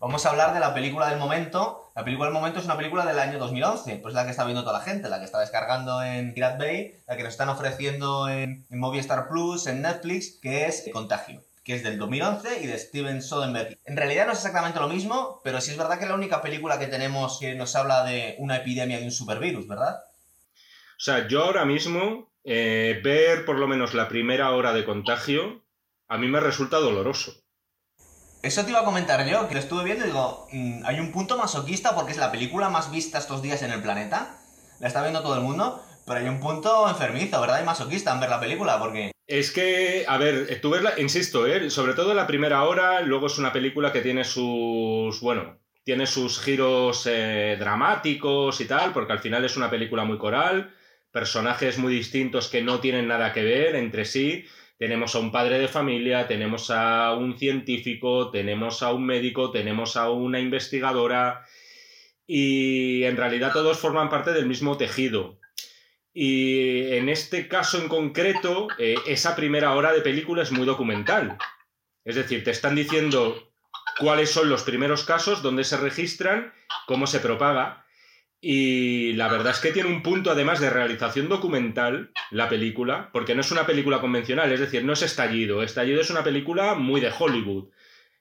Vamos a hablar de la película del momento. La película del momento es una película del año 2011, pues la que está viendo toda la gente, la que está descargando en Pirate Bay, la que nos están ofreciendo en, Movistar Plus, en Netflix, que es Contagio que es del 2011 y de Steven Soderbergh. En realidad no es exactamente lo mismo, pero sí es verdad que es la única película que tenemos que nos habla de una epidemia de un supervirus, ¿verdad? O sea, yo ahora mismo eh, ver por lo menos la primera hora de contagio a mí me resulta doloroso. Eso te iba a comentar yo, que lo estuve viendo y digo, mm, hay un punto masoquista porque es la película más vista estos días en el planeta. La está viendo todo el mundo, pero hay un punto enfermizo, ¿verdad? Y masoquista en ver la película, porque... Es que, a ver, tú verla, insisto, ¿eh? sobre todo la primera hora, luego es una película que tiene sus, bueno, tiene sus giros eh, dramáticos y tal, porque al final es una película muy coral, personajes muy distintos que no tienen nada que ver entre sí. Tenemos a un padre de familia, tenemos a un científico, tenemos a un médico, tenemos a una investigadora y en realidad todos forman parte del mismo tejido. Y en este caso en concreto, eh, esa primera hora de película es muy documental. Es decir, te están diciendo cuáles son los primeros casos, dónde se registran, cómo se propaga. Y la verdad es que tiene un punto además de realización documental la película, porque no es una película convencional, es decir, no es estallido. Estallido es una película muy de Hollywood.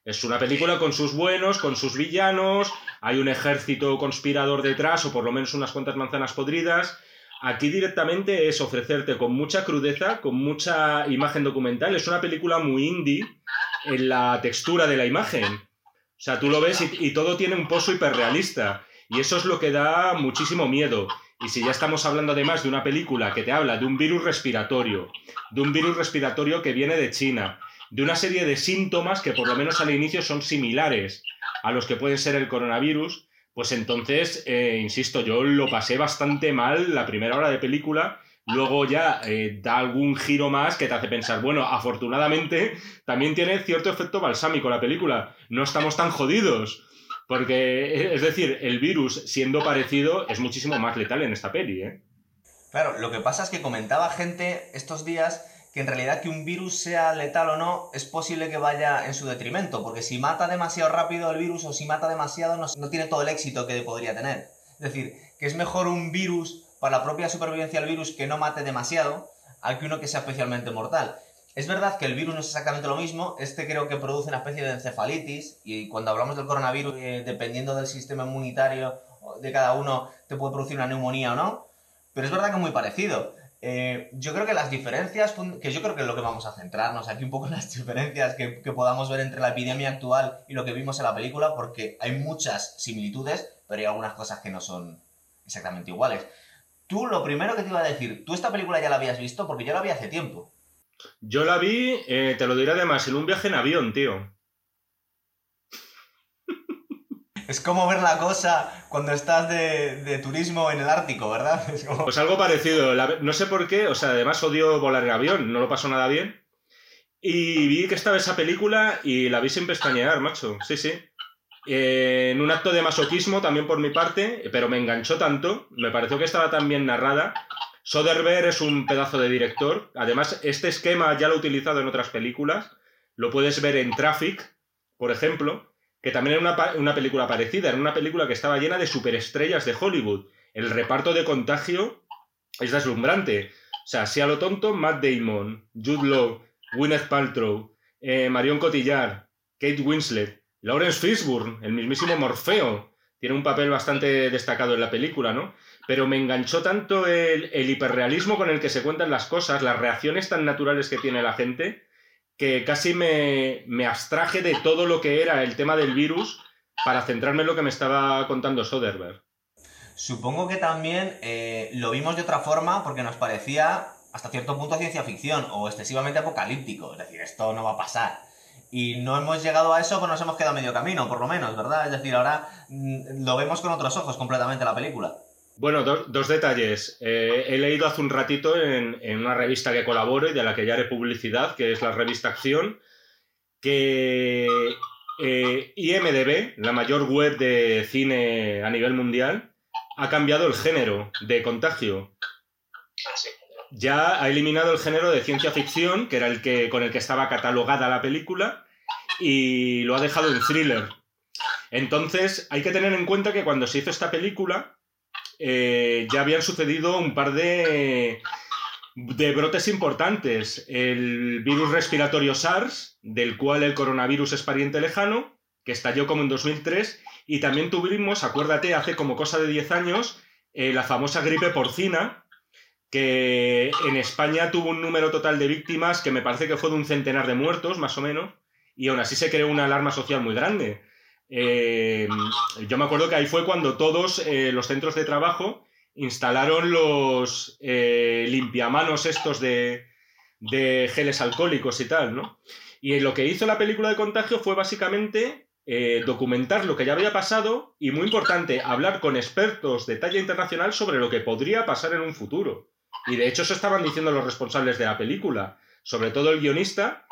Es una película con sus buenos, con sus villanos, hay un ejército conspirador detrás, o por lo menos unas cuantas manzanas podridas, Aquí directamente es ofrecerte con mucha crudeza, con mucha imagen documental. Es una película muy indie en la textura de la imagen. O sea, tú lo ves y, todo tiene un pozo hiperrealista. Y eso es lo que da muchísimo miedo. Y si ya estamos hablando además de una película que te habla de un virus respiratorio, de un virus respiratorio que viene de China, de una serie de síntomas que por lo menos al inicio son similares a los que pueden ser el coronavirus, pues entonces, eh, insisto, yo lo pasé bastante mal la primera hora de película. Luego ya eh, da algún giro más que te hace pensar, bueno, afortunadamente también tiene cierto efecto balsámico la película. No estamos tan jodidos. Porque, es decir, el virus, siendo parecido, es muchísimo más letal en esta peli, ¿eh? Claro, lo que pasa es que comentaba gente estos días que en realidad que un virus sea letal o no, es posible que vaya en su detrimento, porque si mata demasiado rápido el virus o si mata demasiado no, tiene todo el éxito que podría tener. Es decir, que es mejor un virus para la propia supervivencia del virus que no mate demasiado, al que uno que sea especialmente mortal. Es verdad que el virus no es exactamente lo mismo, este creo que produce una especie de encefalitis y cuando hablamos del coronavirus, eh, dependiendo del sistema inmunitario de cada uno, te puede producir una neumonía o no, pero es verdad que es muy parecido. Eh, yo creo que las diferencias, que yo creo que es lo que vamos a centrarnos aquí un poco en las diferencias que, que, podamos ver entre la epidemia actual y lo que vimos en la película, porque hay muchas similitudes, pero hay algunas cosas que no son exactamente iguales. Tú, lo primero que te iba a decir, ¿tú esta película ya la habías visto? Porque yo la vi hace tiempo. Yo la vi, eh, te lo diré además, en un viaje en avión, tío. Es como ver la cosa cuando estás de, turismo en el Ártico, ¿verdad? Pues algo parecido. no sé por qué, o sea, además odio volar en avión, no lo paso nada bien. Y vi que estaba esa película y la vi sin pestañear, macho. Sí, sí. Eh, en un acto de masoquismo también por mi parte, pero me enganchó tanto, me pareció que estaba tan bien narrada. Soderbergh es un pedazo de director. Además, este esquema ya lo he utilizado en otras películas. Lo puedes ver en Traffic, por ejemplo que también era una, película parecida, era una película que estaba llena de superestrellas de Hollywood. El reparto de contagio es deslumbrante. O sea, si a lo tonto, Matt Damon, Jude Law, Gwyneth Paltrow, eh, Marion Cotillard, Kate Winslet, Lawrence Fishburne, el mismísimo Morfeo, tiene un papel bastante destacado en la película, ¿no? Pero me enganchó tanto el, hiperrealismo con el que se cuentan las cosas, las reacciones tan naturales que tiene la gente, que casi me, abstraje de todo lo que era el tema del virus para centrarme en lo que me estaba contando Soderbergh. Supongo que también eh, lo vimos de otra forma porque nos parecía hasta cierto punto ciencia ficción o excesivamente apocalíptico. Es decir, esto no va a pasar. Y no hemos llegado a eso, pero nos hemos quedado medio camino, por lo menos, ¿verdad? Es decir, ahora mm, lo vemos con otros ojos completamente la película. Bueno, dos detalles. Eh, he leído hace un ratito en, una revista que colaboro y de la que ya haré publicidad, que es la revista Acción, que eh, IMDB, la mayor web de cine a nivel mundial, ha cambiado el género de contagio. Ya ha eliminado el género de ciencia ficción, que era el que con el que estaba catalogada la película, y lo ha dejado en thriller. Entonces, hay que tener en cuenta que cuando se hizo esta película, eh, ya habían sucedido un par de, de brotes importantes. El virus respiratorio SARS, del cual el coronavirus es pariente lejano, que estalló como en 2003, y también tuvimos, acuérdate, hace como cosa de 10 años, eh, la famosa gripe porcina, que en España tuvo un número total de víctimas que me parece que fue de un centenar de muertos, más o menos, y aún así se creó una alarma social muy grande. Eh, yo me acuerdo que ahí fue cuando todos eh, los centros de trabajo instalaron los eh, limpiamanos estos de, de, geles alcohólicos y tal, ¿no? Y lo que hizo la película de contagio fue básicamente documentar lo que ya había pasado y, muy importante, hablar con expertos de talla internacional sobre lo que podría pasar en un futuro. Y de hecho eso estaban diciendo los responsables de la película, sobre todo el guionista,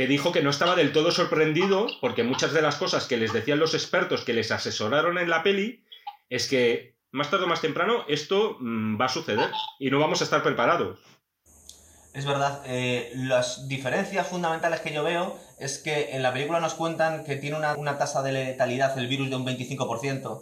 que dijo que no estaba del todo sorprendido porque muchas de las cosas que les decían los expertos que les asesoraron en la peli es que más tarde o más temprano esto mm, va a suceder y no vamos a estar preparados. Es verdad, eh, las diferencias fundamentales que yo veo es que en la película nos cuentan que tiene una, una tasa de letalidad el virus de un 25%,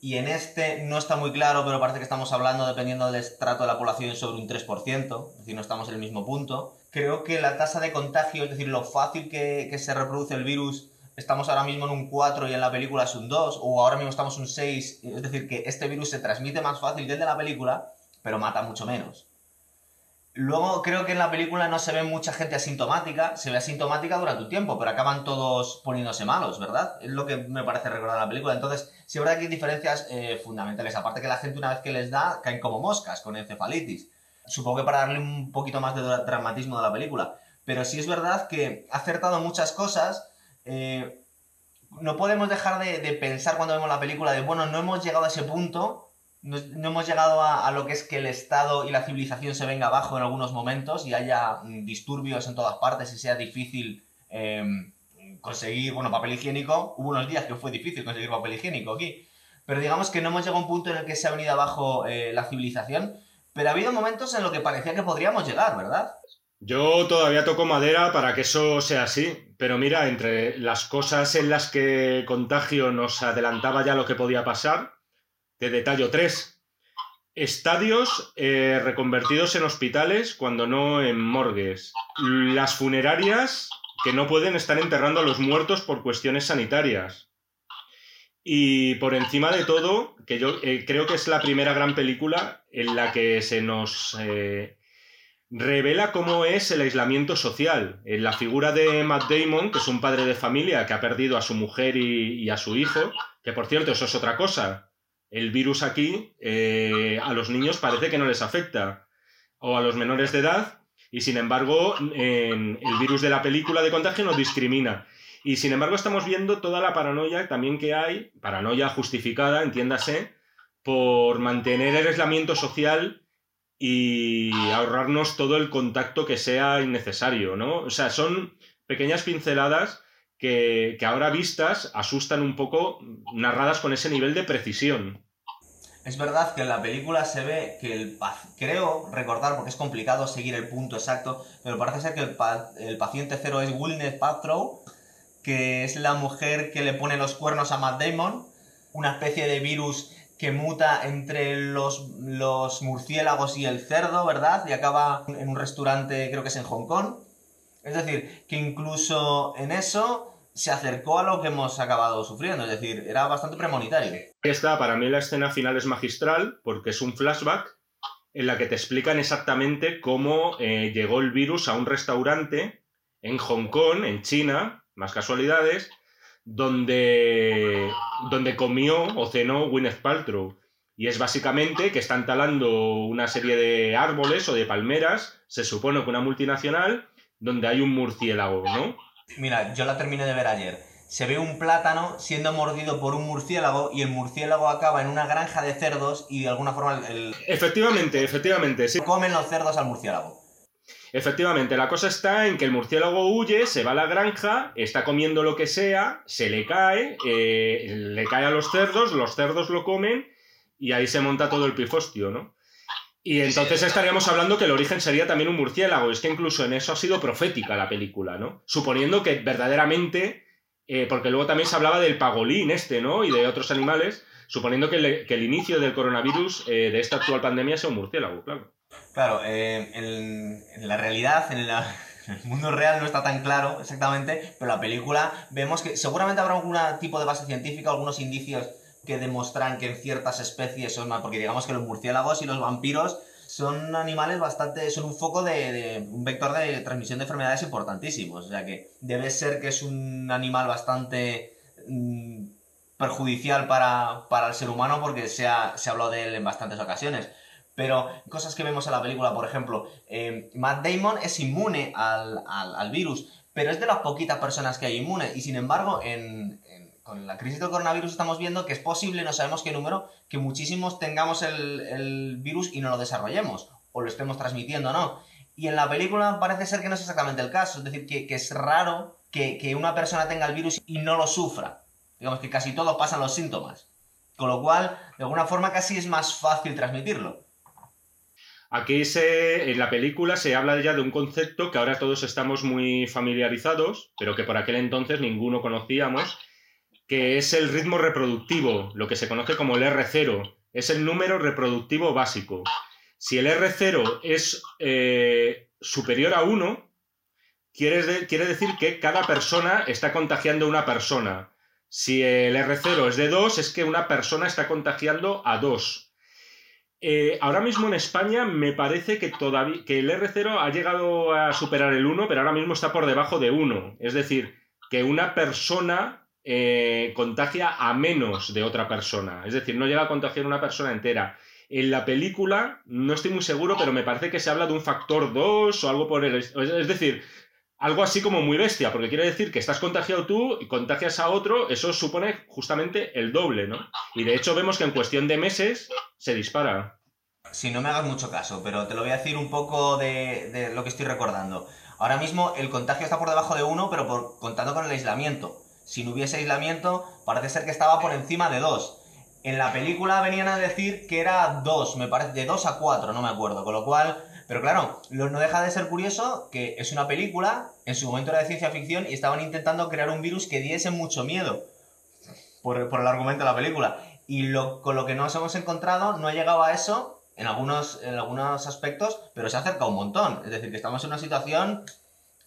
y en este no está muy claro, pero parece que estamos hablando, dependiendo del estrato de la población, sobre un 3%, es decir, no estamos en el mismo punto. Creo que la tasa de contagio, es decir, lo fácil que, se reproduce el virus, estamos ahora mismo en un 4 y en la película es un 2, o ahora mismo estamos en un 6, es decir, que este virus se transmite más fácil que el de la película, pero mata mucho menos. Luego creo que en la película no se ve mucha gente asintomática, se ve asintomática durante un tiempo, pero acaban todos poniéndose malos, ¿verdad? Es lo que me parece recordar la película. Entonces, sí es verdad que hay diferencias eh, fundamentales. Aparte que la gente una vez que les da, caen como moscas con encefalitis. Supongo que para darle un poquito más de dramatismo de la película. Pero sí es verdad que ha acertado muchas cosas. Eh, no podemos dejar de, de pensar cuando vemos la película de, bueno, no hemos llegado a ese punto, no, hemos llegado a, lo que es que el Estado y la civilización se venga abajo en algunos momentos y haya mm, disturbios en todas partes y sea difícil em, conseguir, bueno, papel higiénico. Hubo unos días que fue difícil conseguir papel higiénico aquí. Pero digamos que no hemos llegado a un punto en el que se ha venido abajo eh, la civilización. Pero ha habido momentos en los que parecía que podríamos llegar, ¿verdad? Yo todavía toco madera para que eso sea así, pero mira, entre las cosas en las que Contagio nos adelantaba ya lo que podía pasar, de detallo 3. Estadios eh, reconvertidos en hospitales cuando no en morgues. Las funerarias que no pueden estar enterrando a los muertos por cuestiones sanitarias. Y por encima de todo, que yo eh, creo que es la primera gran película en la que se nos eh, revela cómo es el aislamiento social. En la figura de Matt Damon, que es un padre de familia que ha perdido a su mujer y a su hijo, que por cierto, eso es otra cosa el virus aquí eh, a los niños parece que no les afecta, o a los menores de edad, y sin embargo el virus de la película de contagio nos discrimina. Y sin embargo estamos viendo toda la paranoia también que hay, paranoia justificada, entiéndase, por mantener el aislamiento social y ahorrarnos todo el contacto que sea innecesario, ¿no? O sea, son pequeñas pinceladas que, ahora vistas asustan un poco, narradas con ese nivel de precisión. Es verdad que en la película se ve que el creo recordar, porque es complicado seguir el punto exacto, pero parece ser que el, paciente cero es Gwyneth Paltrow, que es la mujer que le pone los cuernos a Matt Damon, una especie de virus que muta entre los, los murciélagos y el cerdo, ¿verdad? Y acaba en un restaurante, creo que es en Hong Kong. Es decir, que incluso en eso se acercó a lo que hemos acabado sufriendo, es decir, era bastante premonitario. Esta, para mí la escena final es magistral porque es un flashback en la que te explican exactamente cómo eh, llegó el virus a un restaurante en Hong Kong, en China, más casualidades, donde, donde comió o cenó Gwyneth Paltrow. Y es básicamente que están talando una serie de árboles o de palmeras, se supone que una multinacional, donde hay un murciélago, ¿no? Mira, yo la terminé de ver ayer. Se ve un plátano siendo mordido por un murciélago y el murciélago acaba en una granja de cerdos y de alguna forma el... Efectivamente, efectivamente, sí. Comen los cerdos al murciélago. Efectivamente, la cosa está en que el murciélago huye, se va a la granja, está comiendo lo que sea, se le cae, eh, le cae a los cerdos, los cerdos lo comen y ahí se monta todo el pifostio, ¿no? Y entonces estaríamos hablando que el origen sería también un murciélago. Es que incluso en eso ha sido profética la película, ¿no? Suponiendo que verdaderamente eh, porque luego también se hablaba del pagolín este, ¿no? Y de otros animales, suponiendo que, el inicio del coronavirus eh, de esta actual pandemia sea un murciélago, claro. Claro, eh, en, la realidad, en, el mundo real no está tan claro exactamente, pero la película vemos que seguramente habrá algún tipo de base científica, algunos indicios que demuestran que en ciertas especies son más, porque digamos que los murciélagos y los vampiros son animales bastante, son un foco de, un vector de transmisión de enfermedades importantísimos. O sea que debe ser que es un animal bastante mm, perjudicial para, el ser humano porque se ha, se hablado de él en bastantes ocasiones. Pero cosas que vemos en la película, por ejemplo, eh, Matt Damon es inmune al, al, virus, pero es de las poquitas personas que hay inmune. Y sin embargo, con la crisis del coronavirus estamos viendo que es posible, no sabemos qué número, que muchísimos tengamos el, virus y no lo desarrollemos, o lo estemos transmitiendo o no. Y en la película parece ser que no es exactamente el caso, es decir, que, es raro que, una persona tenga el virus y no lo sufra. Digamos que casi todos pasan los síntomas. Con lo cual, de alguna forma casi es más fácil transmitirlo. Aquí se, en la película se habla ya de un concepto que ahora todos estamos muy familiarizados, pero que por aquel entonces ninguno conocíamos, que es el ritmo reproductivo, lo que se conoce como el R0. Es el número reproductivo básico. Si el R0 es eh, superior a 1, quiere, quiere, decir que cada persona está contagiando a una persona. Si el R0 es de 2, es que una persona está contagiando a 2. Eh, ahora mismo en España me parece que, todavía, que el R0 ha llegado a superar el 1, pero ahora mismo está por debajo de 1. Es decir, que una persona eh, contagia a menos de otra persona. Es decir, no llega a contagiar una persona entera. En la película, no estoy muy seguro, pero me parece que se habla de un factor 2 o algo por el... Es decir, algo así como muy bestia, porque quiere decir que estás contagiado tú y contagias a otro, eso supone justamente el doble, ¿no? Y de hecho vemos que en cuestión de meses se dispara. Si no me hagas mucho caso, pero te lo voy a decir un poco de, de lo que estoy recordando. Ahora mismo el contagio está por debajo de 1, pero por, contando con el aislamiento si no hubiese aislamiento, parece ser que estaba por encima de 2. En la película venían a decir que era 2, me parece, de 2 a 4, no me acuerdo. Con lo cual, pero claro, no deja de ser curioso que es una película, en su momento era de ciencia ficción, y estaban intentando crear un virus que diese mucho miedo. Por, el argumento de la película. Y lo, con lo que nos hemos encontrado, no ha llegado a eso en algunos, en algunos aspectos, pero se ha acercado un montón. Es decir, que estamos en una situación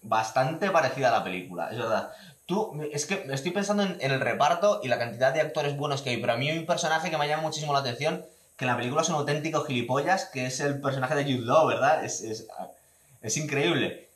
bastante parecida a la película, es verdad es que estoy pensando en, el reparto y la cantidad de actores buenos que hay, pero a mí hay un personaje que me llama muchísimo la atención, que en la película es un auténtico gilipollas, que es el personaje de Jude Law, ¿verdad? Es, es, increíble.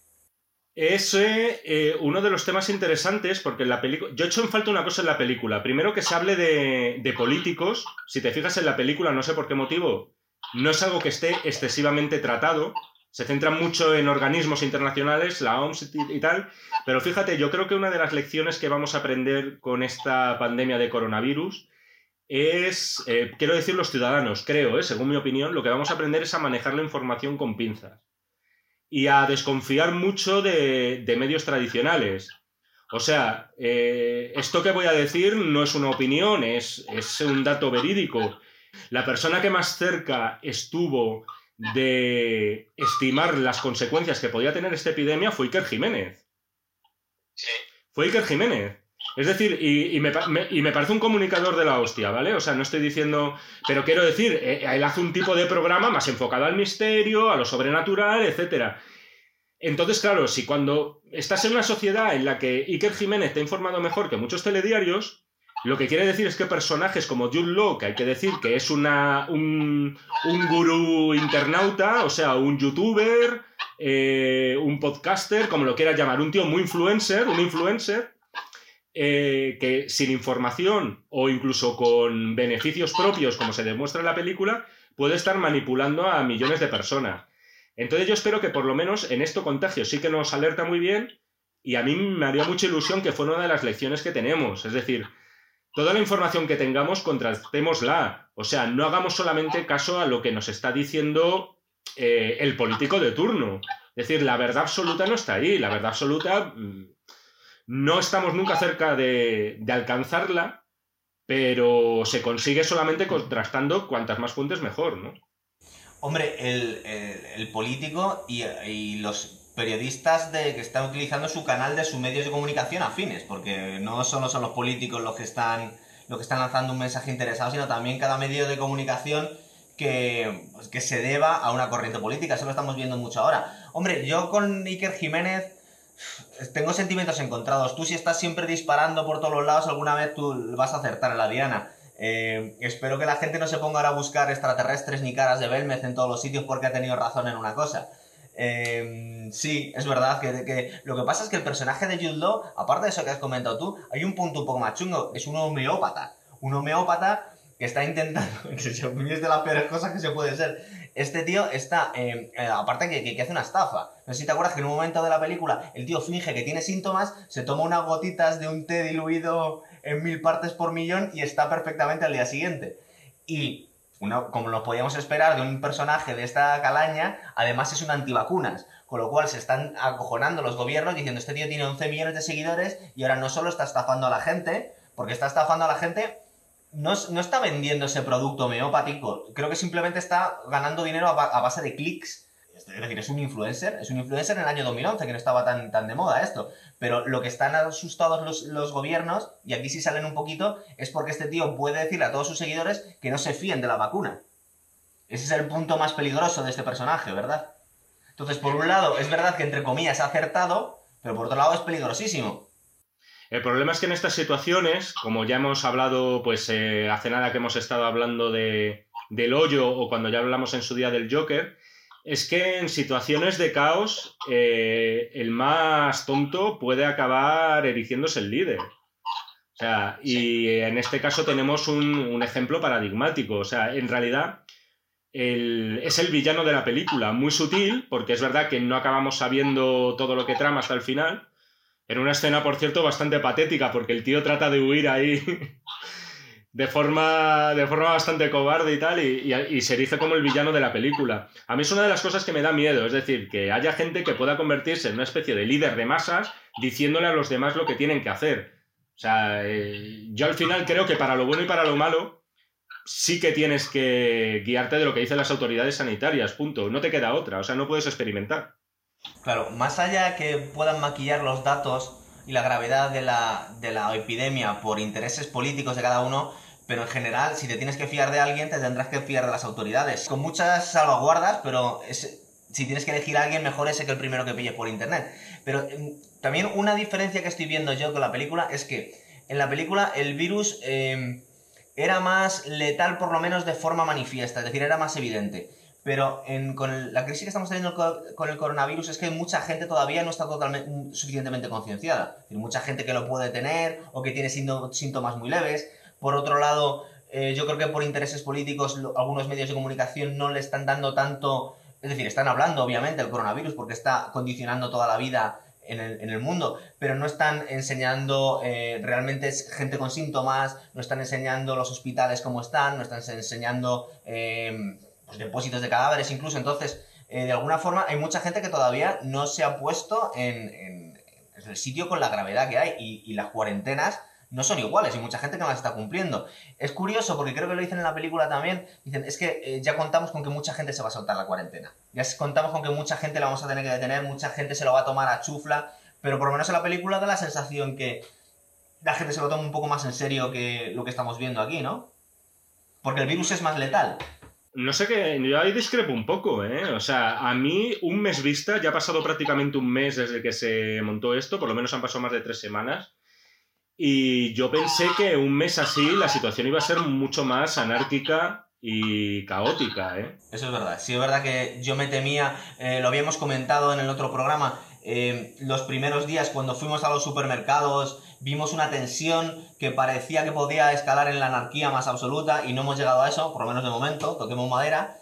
Es eh, uno de los temas interesantes porque en la película... Yo he hecho en falta una cosa en la película. Primero que se hable de, de políticos. Si te fijas en la película, no sé por qué motivo, no es algo que esté excesivamente tratado se centra mucho en organismos internacionales, la OMS y, tal, pero fíjate, yo creo que una de las lecciones que vamos a aprender con esta pandemia de coronavirus es, eh, quiero decir los ciudadanos, creo, eh, según mi opinión, lo que vamos a aprender es a manejar la información con pinzas y a desconfiar mucho de, medios tradicionales. O sea, eh, esto que voy a decir no es una opinión, es, es un dato verídico. La persona que más cerca estuvo de estimar las consecuencias que podía tener esta epidemia fue Iker Jiménez. Sí. Fue Iker Jiménez. Es decir, y, me, parece un comunicador de la hostia, ¿vale? O sea, no estoy diciendo. Pero quiero decir, eh, él hace un tipo de programa más enfocado al misterio, a lo sobrenatural, etc. Entonces, claro, si cuando estás en una sociedad en la que Iker Jiménez te ha informado mejor que muchos telediarios, lo que quiere decir es que personajes como Jude Law, que hay que decir que es una, un, un gurú internauta, o sea, un youtuber, eh, un podcaster, como lo quieras llamar, un tío muy influencer, un influencer, eh, que sin información o incluso con beneficios propios, como se demuestra en la película, puede estar manipulando a millones de personas. Entonces yo espero que por lo menos en esto contagio sí que nos alerta muy bien y a mí me haría mucha ilusión que fuera una de las lecciones que tenemos. Es decir, toda la información que tengamos, contrastémosla. O sea, no hagamos solamente caso a lo que nos está diciendo eh, el político de turno. Es decir, la verdad absoluta no está ahí. La verdad absoluta mm, no estamos nunca cerca de, alcanzarla, pero se consigue solamente contrastando cuantas más fuentes mejor, ¿no? Hombre, el, político y, los periodistas de que están utilizando su canal de sus medios de comunicación afines, porque no solo son los políticos los que están los que están lanzando un mensaje interesado, sino también cada medio de comunicación que, pues, que se deba a una corriente política. Eso lo estamos viendo mucho ahora. Hombre, yo con Iker Jiménez tengo sentimientos encontrados. Tú si estás siempre disparando por todos los lados, alguna vez tú vas a acertar en la diana. Eh, espero que la gente no se ponga ahora a buscar extraterrestres ni caras de Belmez en todos los sitios porque ha tenido razón en una cosa. Eh, sí, es verdad que, lo que pasa es que el personaje de Jude aparte de eso que has comentado tú, hay un punto un poco más chungo, es un homeópata. Un homeópata que está intentando, que es de las peores cosas que se puede ser, este tío está, eh, eh, aparte que, que, hace una estafa. No sé si te acuerdas que en un momento de la película el tío finge que tiene síntomas, se toma unas gotitas de un té diluido en mil partes por millón y está perfectamente al día siguiente. Y, uno, como lo podíamos esperar de un personaje de esta calaña, además es un antivacunas. Con lo cual se están acojonando los gobiernos diciendo este tío tiene 11 millones de seguidores y ahora no solo está estafando a la gente, porque está estafando a la gente no, está vendiendo ese producto homeopático, creo que simplemente está ganando dinero a, base de clics. Es decir, es un influencer, es un influencer en el año 2011, que no estaba tan, tan de moda esto. Pero lo que están asustados los, los gobiernos, y aquí sí salen un poquito, es porque este tío puede decirle a todos sus seguidores que no se fíen de la vacuna. Ese es el punto más peligroso de este personaje, ¿verdad? Entonces, por un lado, es verdad que entre comillas ha acertado, pero por otro lado es peligrosísimo. El problema es que en estas situaciones, como ya hemos hablado, pues eh, hace nada que hemos estado hablando de, del hoyo o cuando ya hablamos en su día del Joker, es que en situaciones de caos eh, el más tonto puede acabar erigiéndose el líder. O sea, y en este caso tenemos un, ejemplo paradigmático. O sea, en realidad es el villano de la película, muy sutil, porque es verdad que no acabamos sabiendo todo lo que trama hasta el final, en una escena, por cierto, bastante patética, porque el tío trata de huir ahí de forma, de forma bastante cobarde y tal, y, se erige como el villano de la película. A mí es una de las cosas que me da miedo, es decir, que haya gente que pueda convertirse en una especie de líder de masas diciéndole a los demás lo que tienen que hacer. O sea, eh, yo al final creo que para lo bueno y para lo malo sí que tienes que guiarte de lo que dicen las autoridades sanitarias, punto. No te queda otra, o sea, no puedes experimentar. Claro, más allá que puedan maquillar los datos y la gravedad de la, de la epidemia por intereses políticos de cada uno, pero en general, si te tienes que fiar de alguien, te tendrás que fiar de las autoridades. Con muchas salvaguardas, pero si tienes que elegir a alguien, mejor ese que el primero que pilles por internet. Pero em, también una diferencia que estoy viendo yo con la película es que en la película el virus em, era más letal, por lo menos de forma manifiesta, es decir, era más evidente. Pero con la crisis que estamos teniendo con el coronavirus es que mucha gente todavía no está totalmente, mm, suficientemente concienciada. mucha gente que lo puede tener o que tiene síntomas muy leves. Por otro lado, eh, yo creo que por intereses políticos algunos medios de comunicación no le están dando tanto... Es decir, están hablando obviamente del coronavirus porque está condicionando toda la vida en el, mundo, pero no están enseñando eh, realmente gente con síntomas, no están enseñando los hospitales como están, no están enseñando eh, pues, depósitos de cadáveres incluso. Entonces, eh, de alguna forma, hay mucha gente que todavía no se ha puesto en, el sitio con la gravedad que hay y, las cuarentenas no son iguales y mucha gente que no las está cumpliendo. Es curioso porque creo que lo dicen en la película también. Dicen, es que eh, ya contamos con que mucha gente se va a soltar la cuarentena. Ya contamos con que mucha gente la vamos a tener que detener, mucha gente se lo va a tomar a chufla, pero por lo menos en la película da la sensación que la gente se lo toma un poco más en serio que lo que estamos viendo aquí, ¿no? Porque el virus es más letal. No sé qué, yo ahí discrepo un poco, ¿eh? O sea, a mí un mes vista, ya ha pasado prácticamente un mes desde que se montó esto, por lo menos han pasado más de tres semanas, y yo pensé que un mes así la situación iba a ser mucho más anárquica y caótica, ¿eh? Eso es verdad, sí es verdad que yo me temía, eh, lo habíamos comentado en el otro programa, eh, los primeros días cuando fuimos a los supermercados vimos una tensión que parecía que podía escalar en la anarquía más absoluta y no hemos llegado a eso, por lo menos de momento, toquemos madera,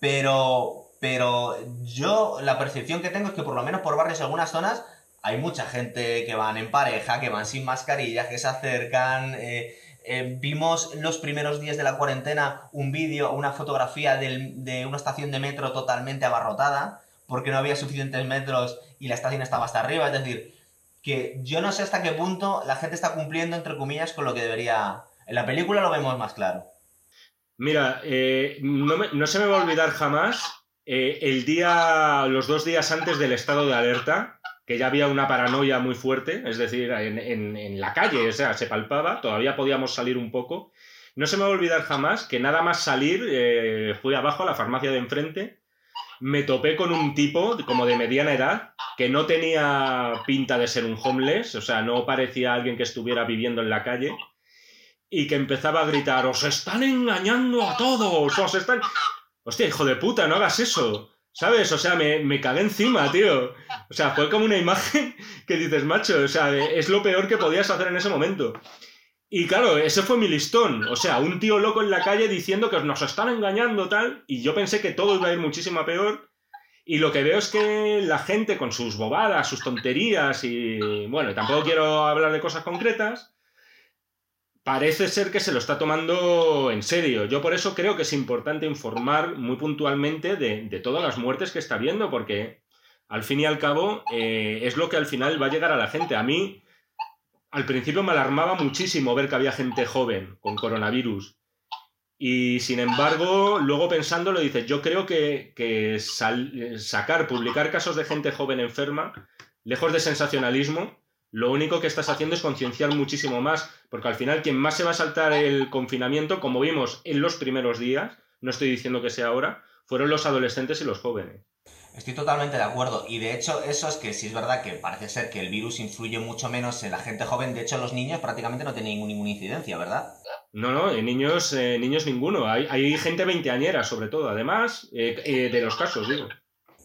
pero, pero yo la percepción que tengo es que por lo menos por barrios algunas zonas hay mucha gente que van en pareja, que van sin mascarilla, que se acercan. Eh, eh, vimos los primeros días de la cuarentena un vídeo una fotografía de una estación de metro totalmente abarrotada porque no había suficientes metros y la estación estaba hasta arriba. Es decir, que yo no sé hasta qué punto la gente está cumpliendo, entre comillas, con lo que debería... En la película lo vemos más claro. Mira, eh, no, se me va a olvidar jamás eh, el día, los dos días antes del estado de alerta, que ya había una paranoia muy fuerte, es decir, en, la calle, o sea, se palpaba, todavía podíamos salir un poco. No se me va a olvidar jamás que nada más salir, eh, fui abajo a la farmacia de enfrente, me topé con un tipo como de mediana edad que no tenía pinta de ser un homeless, o sea, no parecía alguien que estuviera viviendo en la calle y que empezaba a gritar, os están engañando a todos, os están... Hostia, hijo de puta, no hagas eso. ¿Sabes? O sea, me, me cagué encima, tío. O sea, fue como una imagen que dices, macho, o sea, es lo peor que podías hacer en ese momento. Y claro, ese fue mi listón. O sea, un tío loco en la calle diciendo que nos están engañando, tal. Y yo pensé que todo iba a ir muchísimo peor. Y lo que veo es que la gente con sus bobadas, sus tonterías y. Bueno, tampoco quiero hablar de cosas concretas parece ser que se lo está tomando en serio. Yo por eso creo que es importante informar muy puntualmente de, todas las muertes que está viendo, porque al fin y al cabo eh, es lo que al final va a llegar a la gente. A mí, al principio me alarmaba muchísimo ver que había gente joven con coronavirus. Y sin embargo, luego pensándolo, dices, yo creo que, que sacar, publicar casos de gente joven enferma, lejos de sensacionalismo, lo único que estás haciendo es concienciar muchísimo más, porque al final quien más se va a saltar el confinamiento, como vimos en los primeros días, no estoy diciendo que sea ahora, fueron los adolescentes y los jóvenes. Estoy totalmente de acuerdo. Y de hecho, eso es que sí es verdad que parece ser que el virus influye mucho menos en la gente joven. De hecho, los niños prácticamente no tienen ninguna incidencia, ¿verdad? No, no, en niños, eh, niños ninguno. Hay, hay, gente veinteañera, sobre todo, además, eh, eh, de los casos, digo.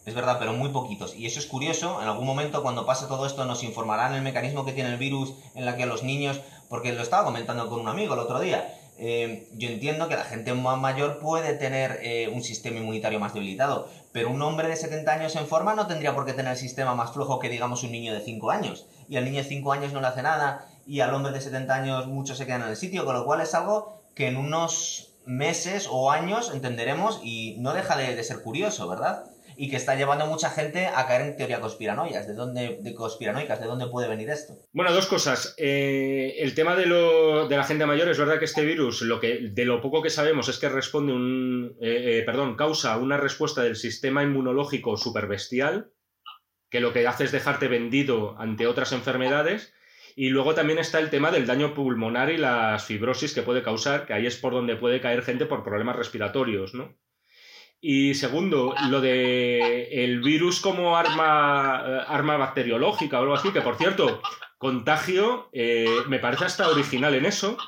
Es verdad, pero muy poquitos. Y eso es curioso. En algún momento, cuando pase todo esto, nos informarán el mecanismo que tiene el virus en la que los niños. Porque lo estaba comentando con un amigo el otro día. Eh, yo entiendo que la gente más mayor puede tener eh, un sistema inmunitario más debilitado, pero un hombre de 70 años en forma no tendría por qué tener el sistema más flojo que, digamos, un niño de 5 años. Y al niño de 5 años no le hace nada, y al hombre de 70 años muchos se quedan en el sitio, con lo cual es algo que en unos meses o años entenderemos y no deja de ser curioso, ¿verdad? Y que está llevando a mucha gente a caer en teoría conspiranoicas. ¿De dónde, de conspiranoicas? ¿De dónde puede venir esto? Bueno, dos cosas. Eh, el tema de, lo, de la gente mayor, es verdad que este virus, lo que, de lo poco que sabemos es que responde un, eh, eh, perdón, causa una respuesta del sistema inmunológico super bestial, que lo que hace es dejarte vendido ante otras enfermedades. Y luego también está el tema del daño pulmonar y las fibrosis que puede causar, que ahí es por donde puede caer gente por problemas respiratorios, ¿no? Y segundo, lo de el virus como arma, eh, arma bacteriológica o algo así, que por cierto, contagio eh, me parece hasta original en eso,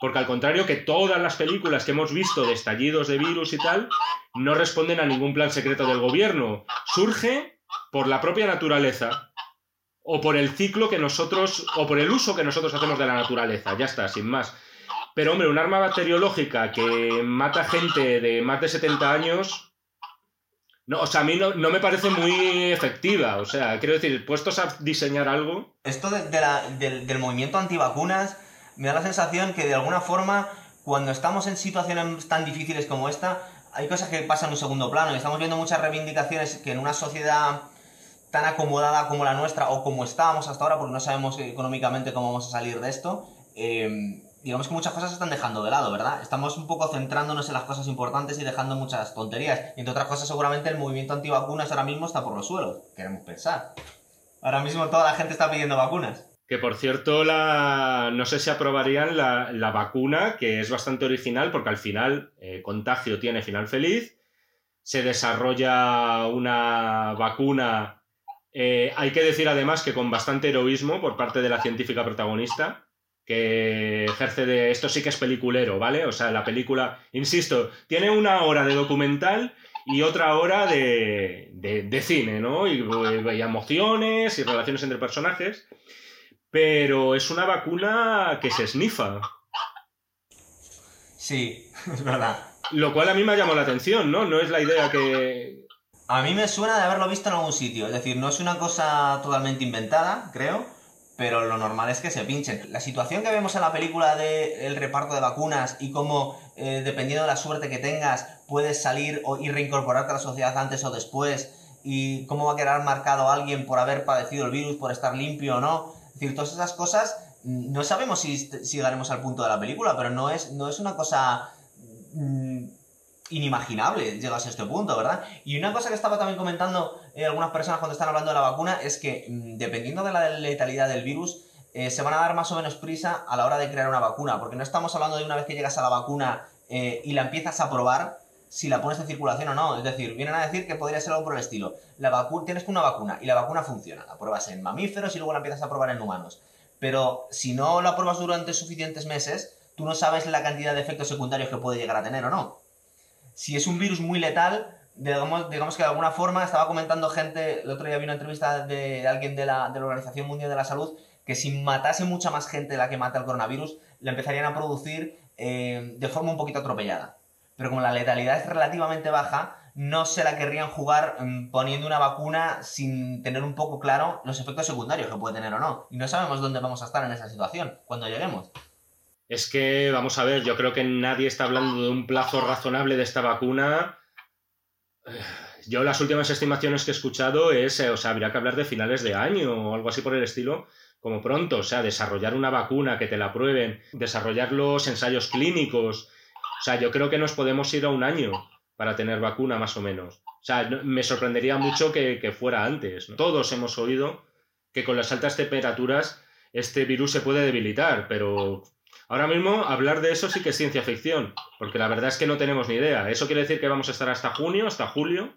porque al contrario que todas las películas que hemos visto de estallidos de virus y tal, no responden a ningún plan secreto del gobierno. Surge por la propia naturaleza o por el ciclo que nosotros, o por el uso que nosotros hacemos de la naturaleza, ya está, sin más. Pero hombre, un arma bacteriológica que mata gente de más de 70 años, no, o sea, a mí no, me parece muy efectiva. O sea, quiero decir, puestos a diseñar algo. Esto del, movimiento antivacunas me da la sensación que de alguna forma, cuando estamos en situaciones tan difíciles como esta, hay cosas que pasan en un segundo plano. Y estamos viendo muchas reivindicaciones que en una sociedad tan acomodada como la nuestra, o como estábamos hasta ahora, porque no sabemos económicamente cómo vamos a salir de esto, eh, digamos que muchas cosas se están dejando de lado, ¿verdad? Estamos un poco centrándonos en las cosas importantes y dejando muchas tonterías. Y entre otras cosas, seguramente el movimiento antivacunas ahora mismo está por los suelos. Queremos pensar. Ahora mismo toda la gente está pidiendo vacunas. Que por cierto, la... no sé si aprobarían la, vacuna, que es bastante original, porque al final eh, contagio tiene final feliz. Se desarrolla una vacuna. Eh, hay que decir además que con bastante heroísmo por parte de la científica protagonista que ejerce de... Esto sí que es peliculero, ¿vale? O sea, la película, insisto, tiene una hora de documental y otra hora de, de, cine, ¿no? Y, y, emociones y relaciones entre personajes. Pero es una vacuna que se esnifa. Sí, es verdad. Lo cual a mí me ha llamado la atención, ¿no? No es la idea que... A mí me suena de haberlo visto en algún sitio. Es decir, no es una cosa totalmente inventada, creo pero lo normal es que se pinchen. La situación que vemos en la película del reparto de vacunas y cómo, eh, dependiendo de la suerte que tengas, puedes salir y reincorporarte a la sociedad antes o después, y cómo va a quedar marcado alguien por haber padecido el virus, por estar limpio o no. Es decir, todas esas cosas, mm, no sabemos si, llegaremos al punto de la película, pero no es, no es una cosa mm, inimaginable llegas a este punto, ¿verdad? Y una cosa que estaba también comentando eh, algunas personas cuando están hablando de la vacuna es que mm, dependiendo de la letalidad del virus, eh, se van a dar más o menos prisa a la hora de crear una vacuna, porque no estamos hablando de una vez que llegas a la vacuna eh, y la empiezas a probar, si la pones en circulación o no. Es decir, vienen a decir que podría ser algo por el estilo. La vacuna, tienes una vacuna y la vacuna funciona. La pruebas en mamíferos y luego la empiezas a probar en humanos. Pero si no la pruebas durante suficientes meses, tú no sabes la cantidad de efectos secundarios que puede llegar a tener o no. Si es un virus muy letal, digamos, que de alguna forma estaba comentando gente, el otro día vi una entrevista de alguien de la, Organización Mundial de la Salud, que si matase mucha más gente de la que mata el coronavirus, la empezarían a producir eh, de forma un poquito atropellada. Pero como la letalidad es relativamente baja, no se la querrían jugar mm, poniendo una vacuna sin tener un poco claro los efectos secundarios que puede tener o no. Y no sabemos dónde vamos a estar en esa situación cuando lleguemos. Es que, vamos a ver, yo creo que nadie está hablando de un plazo razonable de esta vacuna. Yo las últimas estimaciones que he escuchado es, eh, o sea, habría que hablar de finales de año o algo así por el estilo, como pronto, o sea, desarrollar una vacuna que te la prueben, desarrollar los ensayos clínicos. O sea, yo creo que nos podemos ir a un año para tener vacuna más o menos. O sea, me sorprendería mucho que, fuera antes. Todos hemos oído que con las altas temperaturas este virus se puede debilitar, pero Ahora mismo hablar de eso sí que es ciencia ficción, porque la verdad es que no tenemos ni idea. ¿Eso quiere decir que vamos a estar hasta junio, hasta julio?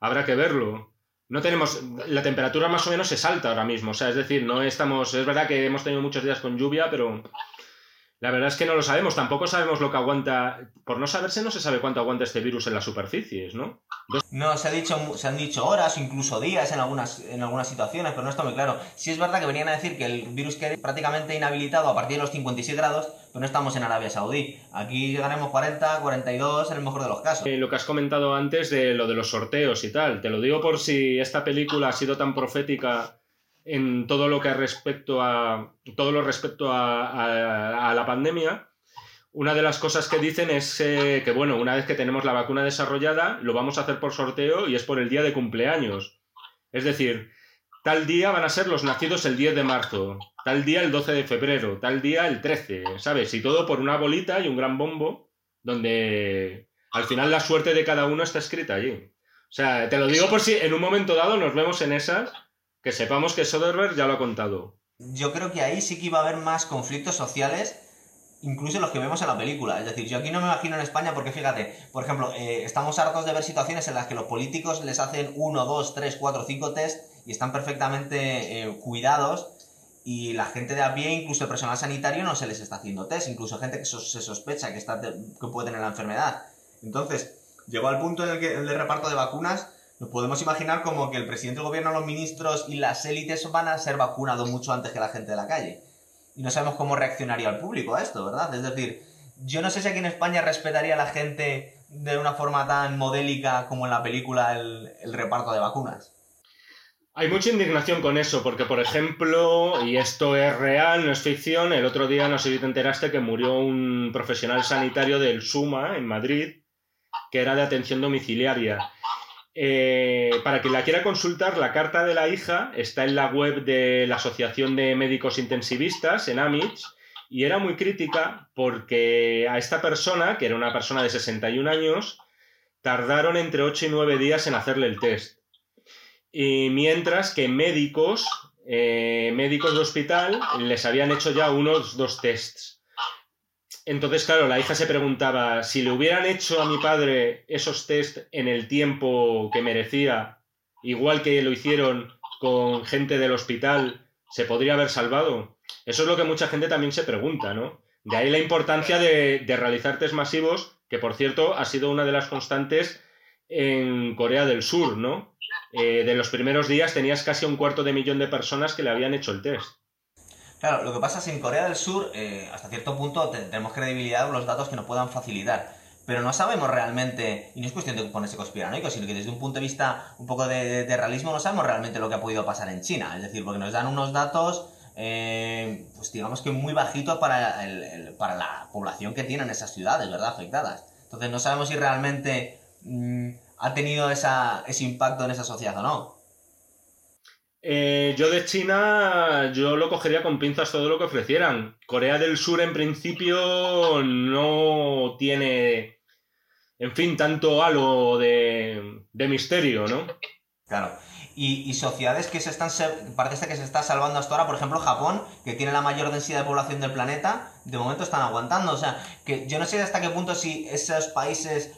Habrá que verlo. No tenemos. La temperatura más o menos es alta ahora mismo. O sea, es decir, no estamos. Es verdad que hemos tenido muchos días con lluvia, pero la verdad es que no lo sabemos, tampoco sabemos lo que aguanta. Por no saberse, no se sabe cuánto aguanta este virus en las superficies, ¿no? No, se, ha dicho, se han dicho horas, incluso días en algunas, en algunas situaciones, pero no está muy claro. Sí es verdad que venían a decir que el virus queda prácticamente inhabilitado a partir de los 56 grados, pero no estamos en Arabia Saudí. Aquí llegaremos 40, 42 en el mejor de los casos. Eh, lo que has comentado antes de lo de los sorteos y tal, te lo digo por si esta película ha sido tan profética en todo lo que respecto a todo lo respecto a, la pandemia, una de las cosas que dicen es que, bueno, una vez que tenemos la vacuna desarrollada, lo vamos a hacer por sorteo y es por el día de cumpleaños. Es decir, tal día van a ser los nacidos el 10 de marzo, tal día el 12 de febrero, tal día el 13, ¿sabes? Y todo por una bolita y un gran bombo, donde al final la suerte de cada uno está escrita allí. O sea, te lo digo por si en un momento dado nos vemos en esas que sepamos que Soderbergh ya lo ha contado. Yo creo que ahí sí que iba a haber más conflictos sociales, incluso los que vemos en la película. Es decir, yo aquí no me imagino en España porque fíjate, por ejemplo, eh, estamos hartos de ver situaciones en las que los políticos les hacen uno, dos, tres, cuatro, cinco test y están perfectamente eh, cuidados y la gente de a pie, incluso el personal sanitario, no se les está haciendo test, incluso gente que se sospecha que, está que puede tener la enfermedad. Entonces, llegó al punto en el que el reparto de vacunas nos podemos imaginar como que el presidente del gobierno, los ministros y las élites van a ser vacunados mucho antes que la gente de la calle. Y no sabemos cómo reaccionaría el público a esto, ¿verdad? Es decir, yo no sé si aquí en España respetaría a la gente de una forma tan modélica como en la película el, el reparto de vacunas. Hay mucha indignación con eso, porque por ejemplo, y esto es real, no es ficción, el otro día no sé si te enteraste que murió un profesional sanitario del SUMA en Madrid, que era de atención domiciliaria. Eh, para quien la quiera consultar, la carta de la hija está en la web de la Asociación de Médicos Intensivistas, en AMITS, y era muy crítica porque a esta persona, que era una persona de 61 años, tardaron entre 8 y 9 días en hacerle el test. Y mientras que médicos, eh, médicos de hospital, les habían hecho ya unos dos tests. Entonces, claro, la hija se preguntaba, si le hubieran hecho a mi padre esos test en el tiempo que merecía, igual que lo hicieron con gente del hospital, ¿se podría haber salvado? Eso es lo que mucha gente también se pregunta, ¿no? De ahí la importancia de, realizar test masivos, que por cierto ha sido una de las constantes en Corea del Sur, ¿no? Eh, de los primeros días tenías casi un cuarto de millón de personas que le habían hecho el test. Claro, lo que pasa es que en Corea del Sur, eh, hasta cierto punto, tenemos credibilidad con los datos que nos puedan facilitar. Pero no sabemos realmente, y no es cuestión de ponerse conspiranoico, sino que desde un punto de vista un poco de, realismo no sabemos realmente lo que ha podido pasar en China. Es decir, porque nos dan unos datos, eh, pues digamos que muy bajitos para, la población que tienen esas ciudades, ¿verdad? Afectadas. Entonces no sabemos si realmente mm, ha tenido ese impacto en esa sociedad o no. Eh, yo de China, yo lo cogería con pinzas todo lo que ofrecieran. Corea del Sur, en principio, no tiene. en fin, tanto halo de, de misterio, ¿no? Claro. Y, sociedades que se están parece que se está salvando hasta ahora, por ejemplo Japón, que tiene la mayor densidad de población del planeta, de momento están aguantando. O sea, que yo no sé hasta qué punto si esos países